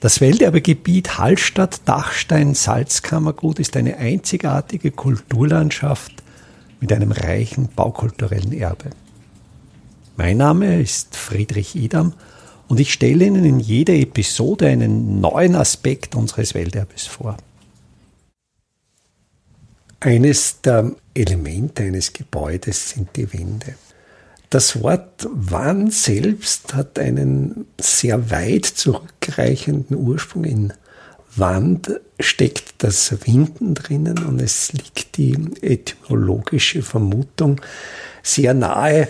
Das Welterbegebiet Hallstatt-Dachstein-Salzkammergut ist eine einzigartige Kulturlandschaft mit einem reichen baukulturellen Erbe. Mein Name ist Friedrich Idam und ich stelle Ihnen in jeder Episode einen neuen Aspekt unseres Welterbes vor. Eines der Elemente eines Gebäudes sind die Wände. Das Wort Wand selbst hat einen sehr weit zurückreichenden Ursprung. In Wand steckt das Winden drinnen und es liegt die etymologische Vermutung sehr nahe,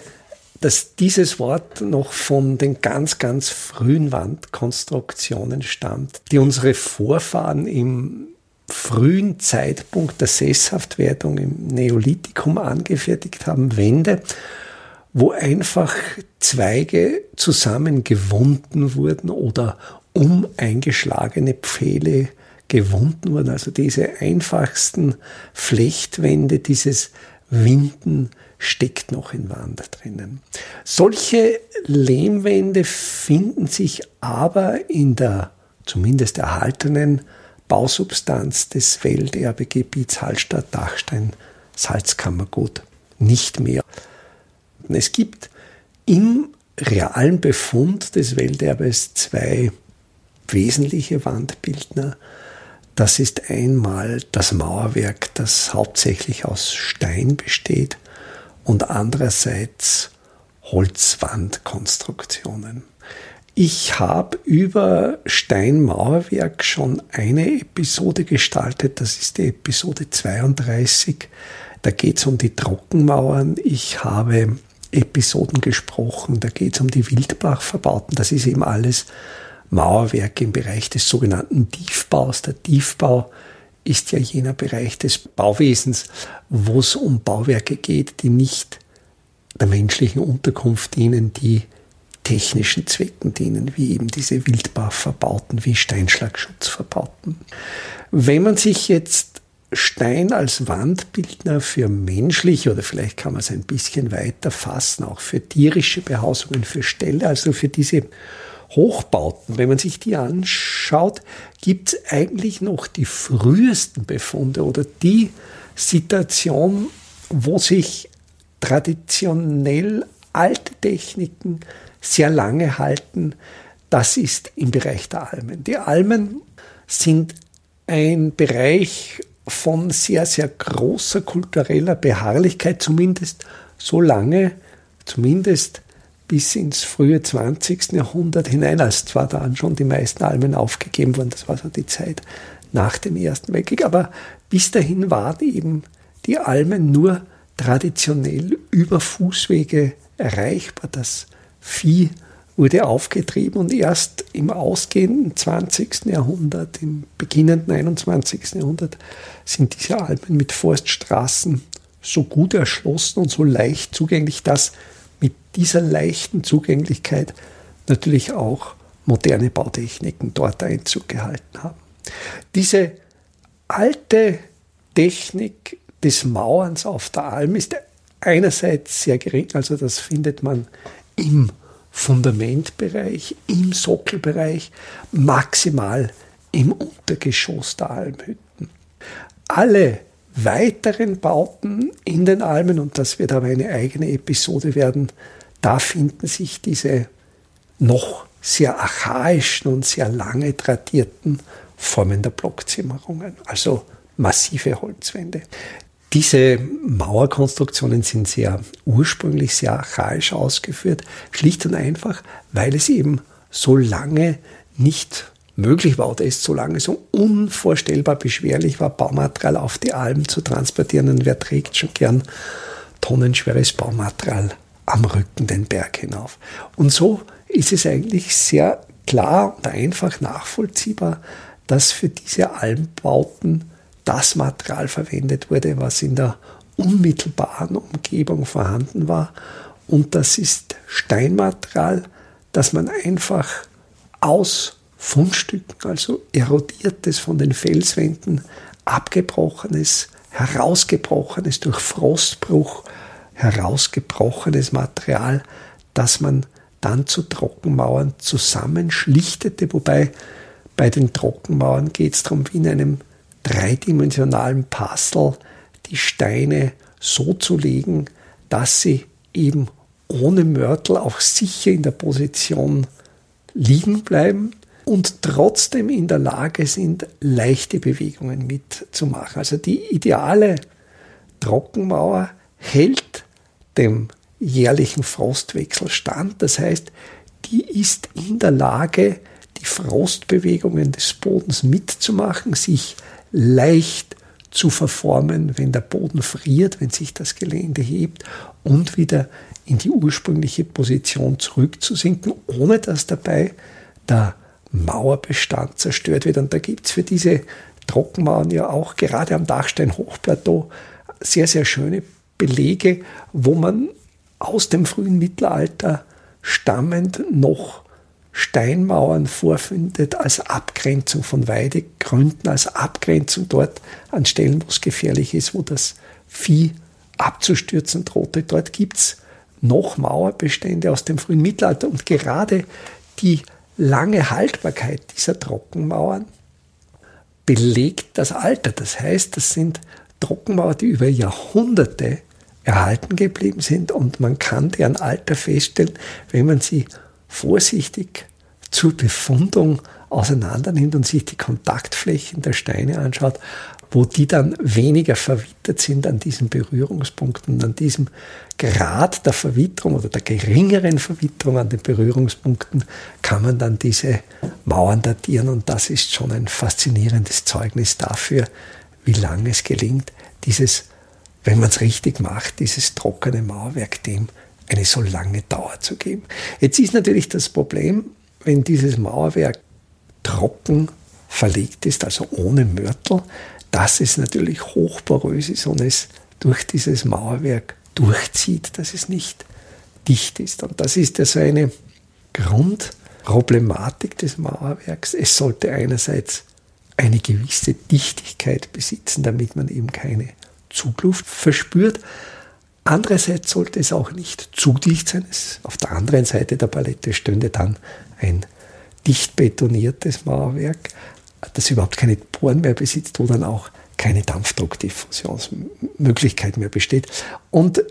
dass dieses Wort noch von den ganz, ganz frühen Wandkonstruktionen stammt, die unsere Vorfahren im frühen Zeitpunkt der Sesshaftwerdung im Neolithikum angefertigt haben, Wände, wo einfach Zweige zusammengewunden wurden oder um eingeschlagene Pfähle gewunden wurden. Also diese einfachsten Flechtwände, dieses Winden steckt noch in Wand drinnen. Solche Lehmwände finden sich aber in der zumindest erhaltenen Bausubstanz des Welterbegebiets Hallstatt-Dachstein-Salzkammergut nicht mehr. Es gibt im realen Befund des Welterbes zwei wesentliche Wandbildner. Das ist einmal das Mauerwerk, das hauptsächlich aus Stein besteht und andererseits Holzwandkonstruktionen. Ich habe über Steinmauerwerk schon eine Episode gestaltet, das ist die Episode 32. Da geht es um die Trockenmauern. Ich habe Episoden gesprochen, da geht es um die Wildbachverbauten. Das ist eben alles Mauerwerk im Bereich des sogenannten Tiefbaus. Der Tiefbau ist ja jener Bereich des Bauwesens, wo es um Bauwerke geht, die nicht der menschlichen Unterkunft dienen, die technischen Zwecken dienen, wie eben diese Wildbachverbauten, wie Steinschlagschutzverbauten. Wenn man sich jetzt Stein als Wandbildner für menschliche oder vielleicht kann man es ein bisschen weiter fassen, auch für tierische Behausungen, für Ställe, also für diese Hochbauten, wenn man sich die anschaut, gibt es eigentlich noch die frühesten Befunde oder die Situation, wo sich traditionell alte Techniken sehr lange halten, das ist im Bereich der Almen. Die Almen sind ein Bereich von sehr, sehr großer kultureller Beharrlichkeit, zumindest so lange, zumindest bis ins frühe 20. Jahrhundert hinein, als zwar dann schon die meisten Almen aufgegeben wurden, das war so die Zeit nach dem Ersten Weltkrieg, aber bis dahin waren eben die Almen nur traditionell über Fußwege erreichbar. Das Vieh wurde aufgetrieben und erst im ausgehenden 20. Jahrhundert, im beginnenden 21. Jahrhundert sind diese Alpen mit Forststraßen so gut erschlossen und so leicht zugänglich, dass mit dieser leichten Zugänglichkeit natürlich auch moderne Bautechniken dort Einzug gehalten haben. Diese alte Technik des Mauerns auf der Alm ist einerseits sehr gering, also das findet man im Fundamentbereich, im Sockelbereich, maximal im Untergeschoss der Almhütten. Alle weiteren Bauten in den Almen, und das wird aber eine eigene Episode werden, da finden sich diese noch sehr archaischen und sehr lange tradierten Formen der Blockzimmerungen, also massive Holzwände. Diese Mauerkonstruktionen sind sehr ursprünglich sehr archaisch ausgeführt, schlicht und einfach, weil es eben so lange nicht möglich war oder es so lange so unvorstellbar beschwerlich war, Baumaterial auf die Alm zu transportieren. Und wer trägt schon gern tonnenschweres Baumaterial am Rücken den Berg hinauf? Und so ist es eigentlich sehr klar und einfach nachvollziehbar, dass für diese Almbauten das Material verwendet wurde, was in der unmittelbaren Umgebung vorhanden war. Und das ist Steinmaterial, das man einfach aus Fundstücken, also erodiertes von den Felswänden, abgebrochenes, herausgebrochenes, durch Frostbruch herausgebrochenes Material, das man dann zu Trockenmauern zusammenschlichtete, wobei Bei den Trockenmauern geht es darum, wie in einem dreidimensionalen Puzzle die Steine so zu legen, dass sie eben ohne Mörtel auch sicher in der Position liegen bleiben und trotzdem in der Lage sind, leichte Bewegungen mitzumachen. Also die ideale Trockenmauer hält dem jährlichen Frostwechsel stand. Das heißt, die ist in der Lage, die Frostbewegungen des Bodens mitzumachen, sich leicht zu verformen, wenn der Boden friert, wenn sich das Gelände hebt und wieder in die ursprüngliche Position zurückzusinken, ohne dass dabei der Mauerbestand zerstört wird. Und da gibt es für diese Trockenmauern ja auch gerade am Dachstein-Hochplateau sehr, sehr schöne Belege, wo man aus dem frühen Mittelalter stammend noch Steinmauern vorfindet als Abgrenzung von Weidegründen, als Abgrenzung dort an Stellen, wo es gefährlich ist, wo das Vieh abzustürzen drohte. Dort gibt es noch Mauerbestände aus dem frühen Mittelalter und gerade die lange Haltbarkeit dieser Trockenmauern belegt das Alter. Das heißt, das sind Trockenmauern, die über Jahrhunderte erhalten geblieben sind und man kann deren Alter feststellen, wenn man sie vorsichtig zur Befundung auseinander nimmt und sich die Kontaktflächen der Steine anschaut, wo die dann weniger verwittert sind an diesen Berührungspunkten, an diesem Grad der Verwitterung oder der geringeren Verwitterung an den Berührungspunkten kann man dann diese Mauern datieren und das ist schon ein faszinierendes Zeugnis dafür, wie lange es gelingt, dieses wenn man es richtig macht, dieses trockene Mauerwerk dem eine so lange Dauer zu geben. Jetzt ist natürlich das Problem, wenn dieses Mauerwerk trocken verlegt ist, also ohne Mörtel, dass es natürlich hochporös ist und es durch dieses Mauerwerk durchzieht, dass es nicht dicht ist. Und das ist ja so eine Grundproblematik des Mauerwerks. Es sollte einerseits eine gewisse Dichtigkeit besitzen, damit man eben keine Zugluft verspürt. Andererseits sollte es auch nicht zu dicht sein. Auf der anderen Seite der Palette stünde dann ein dicht betoniertes Mauerwerk, das überhaupt keine Poren mehr besitzt, wo dann auch keine Dampfdruckdiffusionsmöglichkeit mehr besteht. Und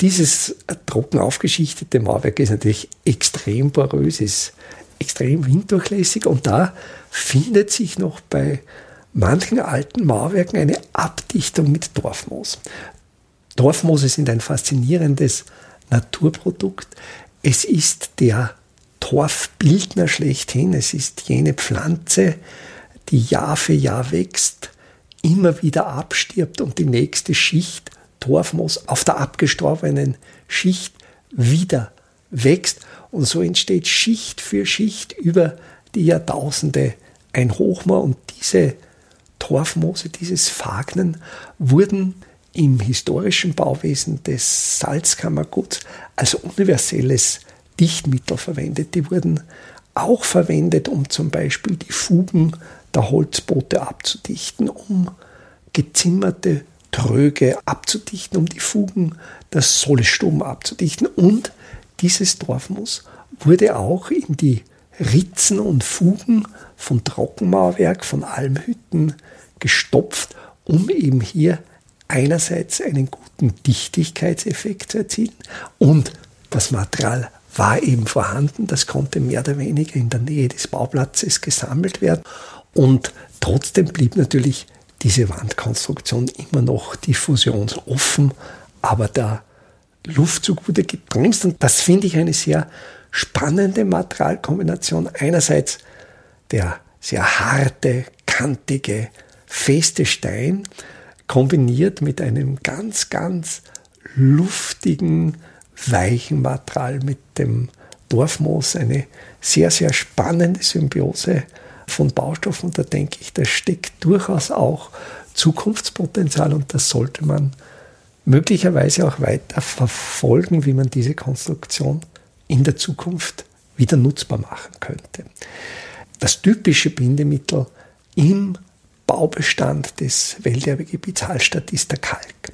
dieses trocken aufgeschichtete Mauerwerk ist natürlich extrem porös, ist extrem winddurchlässig und da findet sich noch bei manchen alten Mauerwerken eine Abdichtung mit Dorfmoos. Dorfmoose sind ein faszinierendes Naturprodukt. Es ist der Torfbildner schlechthin. Es ist jene Pflanze, die Jahr für Jahr wächst, immer wieder abstirbt und die nächste Schicht Torfmoos auf der abgestorbenen Schicht wieder wächst. Und so entsteht Schicht für Schicht über die Jahrtausende ein Hochmoor und diese Torfmoose, dieses Fagnen, wurden im historischen Bauwesen des Salzkammerguts als universelles Dichtmittel verwendet. Die wurden auch verwendet, um zum Beispiel die Fugen der Holzboote abzudichten, um gezimmerte Tröge abzudichten, um die Fugen der Sollstuben abzudichten. Und dieses Torfmoos wurde auch in die Ritzen und Fugen von Trockenmauerwerk, von Almhütten gestopft, um eben hier einerseits einen guten Dichtigkeitseffekt zu erzielen und das Material war eben vorhanden, das konnte mehr oder weniger in der Nähe des Bauplatzes gesammelt werden und trotzdem blieb natürlich diese Wandkonstruktion immer noch diffusionsoffen, aber der Luftzug wurde gebremst und das finde ich eine sehr spannende Materialkombination. Einerseits der sehr harte, kantige, feste Stein kombiniert mit einem ganz, ganz luftigen, weichen Material mit dem Dorfmoos. Eine sehr, sehr spannende Symbiose von Baustoffen. Da denke ich, da steckt durchaus auch Zukunftspotenzial und das sollte man möglicherweise auch weiter verfolgen, wie man diese Konstruktion in der Zukunft wieder nutzbar machen könnte. Das typische Bindemittel im Baubestand des Welterbegebiets Hallstatt ist der Kalk.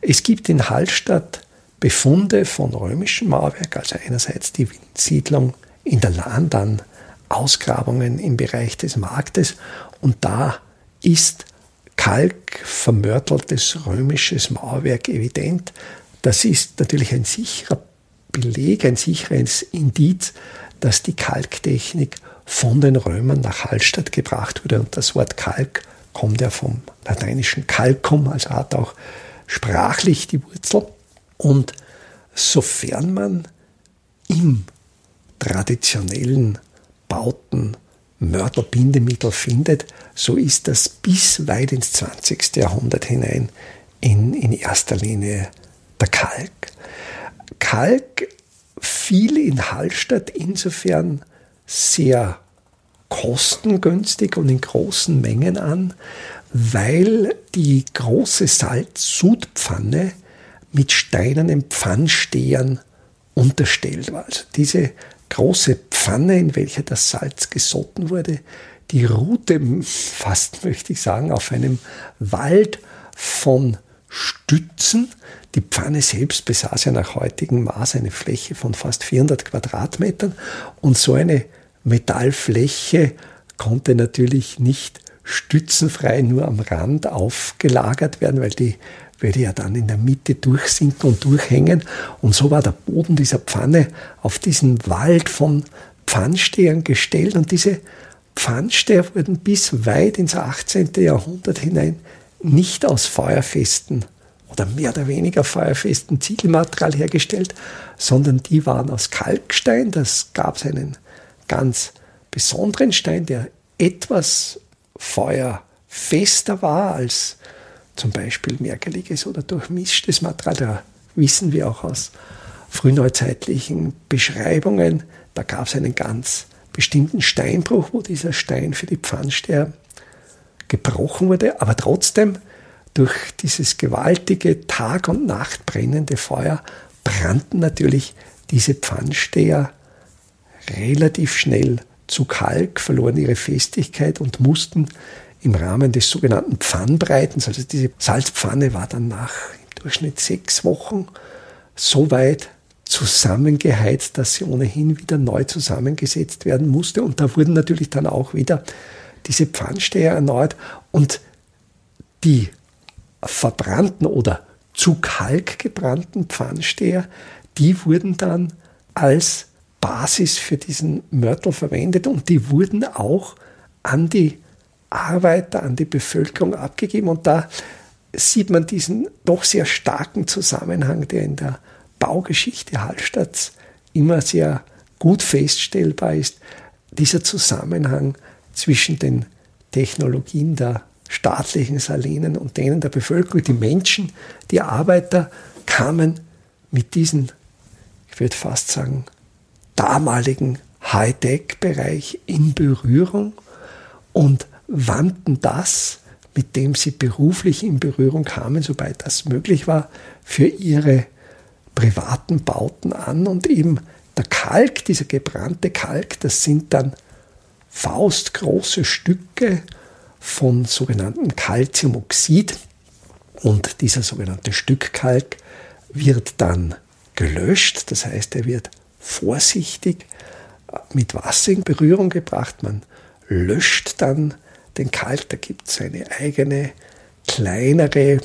Es gibt in Hallstatt Befunde von römischem Mauerwerk, also einerseits die Siedlung in der Lahn, dann Ausgrabungen im Bereich des Marktes und da ist Kalk, vermörteltes römisches Mauerwerk evident. Das ist natürlich ein sicherer Beleg, ein sicheres Indiz, dass die Kalktechnik von den Römern nach Hallstatt gebracht wurde. Und das Wort Kalk kommt ja vom lateinischen Calcum, also hat auch sprachlich die Wurzel. Und sofern man im traditionellen Bauten Mörtelbindemittel findet, so ist das bis weit ins 20. Jahrhundert hinein in, in erster Linie der Kalk. Kalk fiel in Hallstatt insofern sehr kostengünstig und in großen Mengen an, weil die große Salzsudpfanne mit steinernen Pfannstehern unterstellt war. Also diese große Pfanne, in welcher das Salz gesotten wurde, die ruhte fast, möchte ich sagen, auf einem Wald von Stützen. Die Pfanne selbst besaß ja nach heutigem Maß eine Fläche von fast 400 Quadratmetern und so eine Metallfläche konnte natürlich nicht stützenfrei nur am Rand aufgelagert werden, weil die würde ja dann in der Mitte durchsinken und durchhängen. Und so war der Boden dieser Pfanne auf diesen Wald von Pfannstehern gestellt und diese Pfannsteher wurden bis weit ins 18. Jahrhundert hinein nicht aus feuerfesten oder mehr oder weniger feuerfesten Ziegelmaterial hergestellt, sondern die waren aus Kalkstein. Das gab es einen ganz besonderen Stein, der etwas feuerfester war als zum Beispiel merkeliges oder durchmischtes Material. Da wissen wir auch aus frühneuzeitlichen Beschreibungen, da gab es einen ganz bestimmten Steinbruch, wo dieser Stein für die Pfannsteher gebrochen wurde, aber trotzdem durch dieses gewaltige Tag und Nacht brennende Feuer brannten natürlich diese Pfannsteher relativ schnell zu Kalk, verloren ihre Festigkeit und mussten im Rahmen des sogenannten Pfannbreitens, also diese Salzpfanne war dann nach im Durchschnitt sechs Wochen so weit zusammengeheizt, dass sie ohnehin wieder neu zusammengesetzt werden musste. Und da wurden natürlich dann auch wieder diese Pfannsteher erneuert und die verbrannten oder zu Kalk gebrannten Pfannsteher, die wurden dann als Basis für diesen Mörtel verwendet und die wurden auch an die Arbeiter, an die Bevölkerung abgegeben. Und da sieht man diesen doch sehr starken Zusammenhang, der in der Baugeschichte Hallstatts immer sehr gut feststellbar ist. Dieser Zusammenhang zwischen den Technologien der staatlichen Salinen und denen der Bevölkerung. Die Menschen, die Arbeiter kamen mit diesen, ich würde fast sagen, damaligen Hightech-Bereich in Berührung und wandten das, mit dem sie beruflich in Berührung kamen, sobald das möglich war, für ihre privaten Bauten an. Und eben der Kalk, dieser gebrannte Kalk, das sind dann faustgroße Stücke von sogenannten Calciumoxid und dieser sogenannte Stückkalk wird dann gelöscht, das heißt, er wird vorsichtig mit Wasser in Berührung gebracht. Man löscht dann den Kalk, da gibt es eine eigene, kleinere,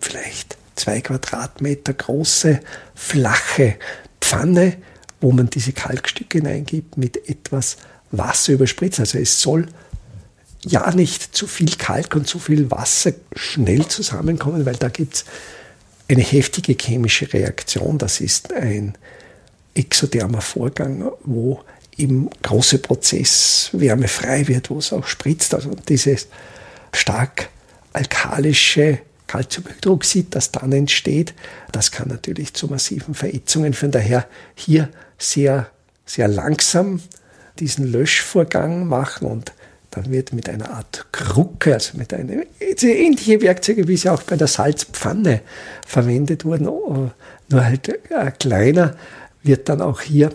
vielleicht zwei Quadratmeter große, flache Pfanne, wo man diese Kalkstücke hineingibt, mit etwas Wasser überspritzt. Also es soll ja nicht zu viel Kalk und zu viel Wasser schnell zusammenkommen, weil da gibt es eine heftige chemische Reaktion. Das ist ein exothermer Vorgang, wo eben große Prozesswärme frei wird, wo es auch spritzt. Also dieses stark alkalische Calciumhydroxid, das dann entsteht, das kann natürlich zu massiven Verätzungen führen. Daher hier sehr, sehr langsam diesen Löschvorgang machen und dann wird mit einer Art Krucke, also mit einem ähnliche Werkzeuge, wie sie auch bei der Salzpfanne verwendet wurden, nur halt kleiner, wird dann auch hier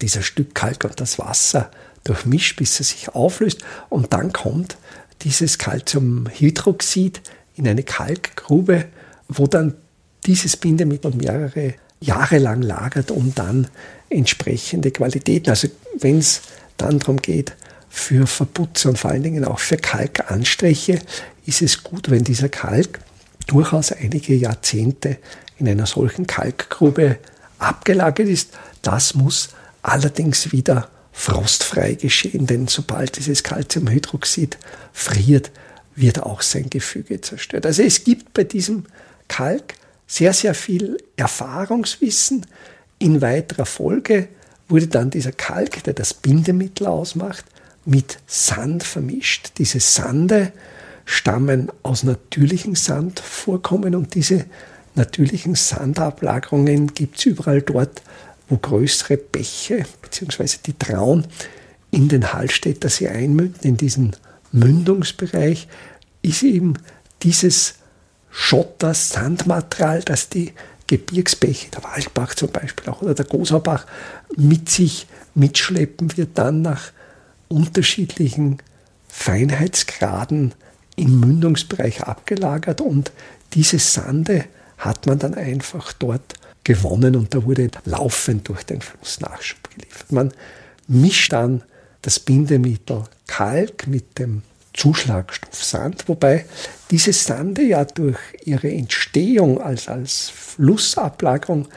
dieser Stück Kalk und das Wasser durchmischt, bis es sich auflöst. Und dann kommt dieses Calciumhydroxid in eine Kalkgrube, wo dann dieses Bindemittel mehrere Jahre lang lagert, um dann entsprechende Qualitäten, also wenn es dann darum geht, für Verputze und vor allen Dingen auch für Kalkanstriche ist es gut, wenn dieser Kalk durchaus einige Jahrzehnte in einer solchen Kalkgrube abgelagert ist. Das muss allerdings wieder frostfrei geschehen, denn sobald dieses Calciumhydroxid friert, wird auch sein Gefüge zerstört. Also es gibt bei diesem Kalk sehr, sehr viel Erfahrungswissen. In weiterer Folge wurde dann dieser Kalk, der das Bindemittel ausmacht, mit Sand vermischt. Diese Sande stammen aus natürlichen Sandvorkommen und diese natürlichen Sandablagerungen gibt es überall dort, wo größere Bäche bzw. die Traun in den Hallstätter See einmünden, in diesen Mündungsbereich, ist eben dieses Schotter-Sandmaterial, das die Gebirgsbäche, der Waldbach zum Beispiel auch oder der Gosaubach mit sich mitschleppen, wird dann nach unterschiedlichen Feinheitsgraden im Mündungsbereich abgelagert und diese Sande hat man dann einfach dort gewonnen und da wurde laufend durch den Fluss Nachschub geliefert. Man mischt dann das Bindemittel Kalk mit dem Zuschlagstoff Sand, wobei diese Sande ja durch ihre Entstehung als, als Flussablagerung,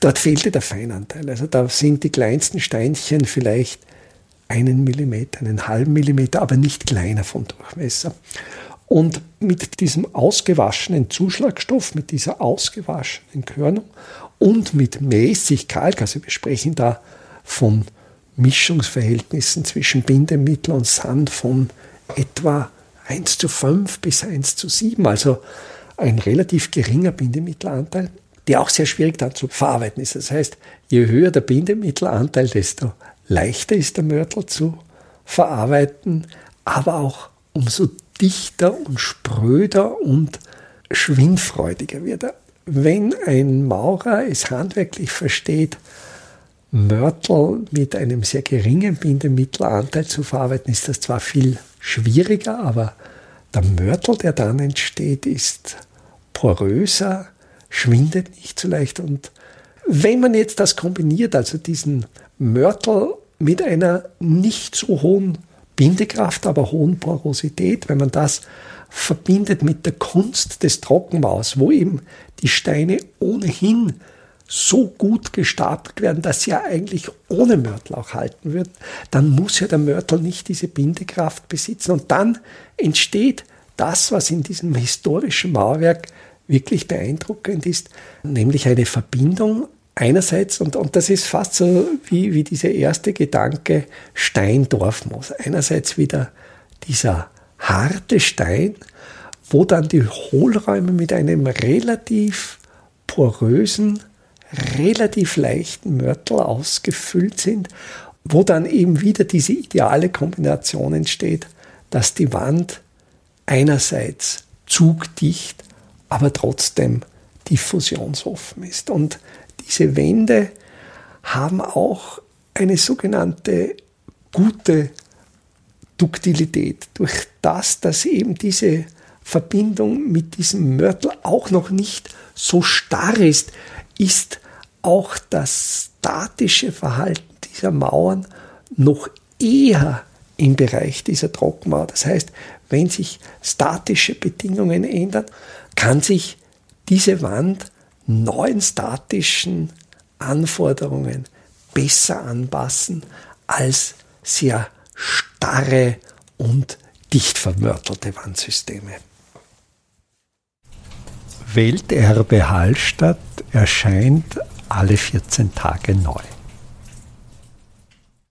dort fehlte der Feinanteil. Also da sind die kleinsten Steinchen vielleicht einen Millimeter, einen halben Millimeter, aber nicht kleiner vom Durchmesser. Und mit diesem ausgewaschenen Zuschlagstoff, mit dieser ausgewaschenen Körnung und mit mäßig Kalk, also wir sprechen da von Mischungsverhältnissen zwischen Bindemittel und Sand von etwa 1 zu 5 bis 1 zu 7, also ein relativ geringer Bindemittelanteil, der auch sehr schwierig dann zu verarbeiten ist. Das heißt, je höher der Bindemittelanteil, desto leichter ist der Mörtel zu verarbeiten, aber auch umso dichter und spröder und schwingfreudiger wird er. Wenn ein Maurer es handwerklich versteht, Mörtel mit einem sehr geringen Bindemittelanteil zu verarbeiten, ist das zwar viel schwieriger, aber der Mörtel, der dann entsteht, ist poröser, schwindet nicht so leicht. Und wenn man jetzt das kombiniert, also diesen Mörtel mit einer nicht so hohen Bindekraft, aber hohen Porosität, wenn man das verbindet mit der Kunst des Trockenbaus, wo eben die Steine ohnehin so gut gestapelt werden, dass sie ja eigentlich ohne Mörtel auch halten würden, dann muss ja der Mörtel nicht diese Bindekraft besitzen. Und dann entsteht das, was in diesem historischen Mauerwerk wirklich beeindruckend ist, nämlich eine Verbindung einerseits, und, und das ist fast so wie, wie dieser erste Gedanke Stein-Dorfmoos. Einerseits wieder dieser harte Stein, wo dann die Hohlräume mit einem relativ porösen, relativ leichten Mörtel ausgefüllt sind, wo dann eben wieder diese ideale Kombination entsteht, dass die Wand einerseits zugdicht, aber trotzdem diffusionsoffen ist. Und diese Wände haben auch eine sogenannte gute Duktilität. Durch das, dass eben diese Verbindung mit diesem Mörtel auch noch nicht so starr ist, ist auch das statische Verhalten dieser Mauern noch eher im Bereich dieser Trockenmauer. Das heißt, wenn sich statische Bedingungen ändern, kann sich diese Wand neuen statischen Anforderungen besser anpassen als sehr starre und dicht vermörtelte Wandsysteme. Welterbe Hallstatt erscheint alle 14 Tage neu.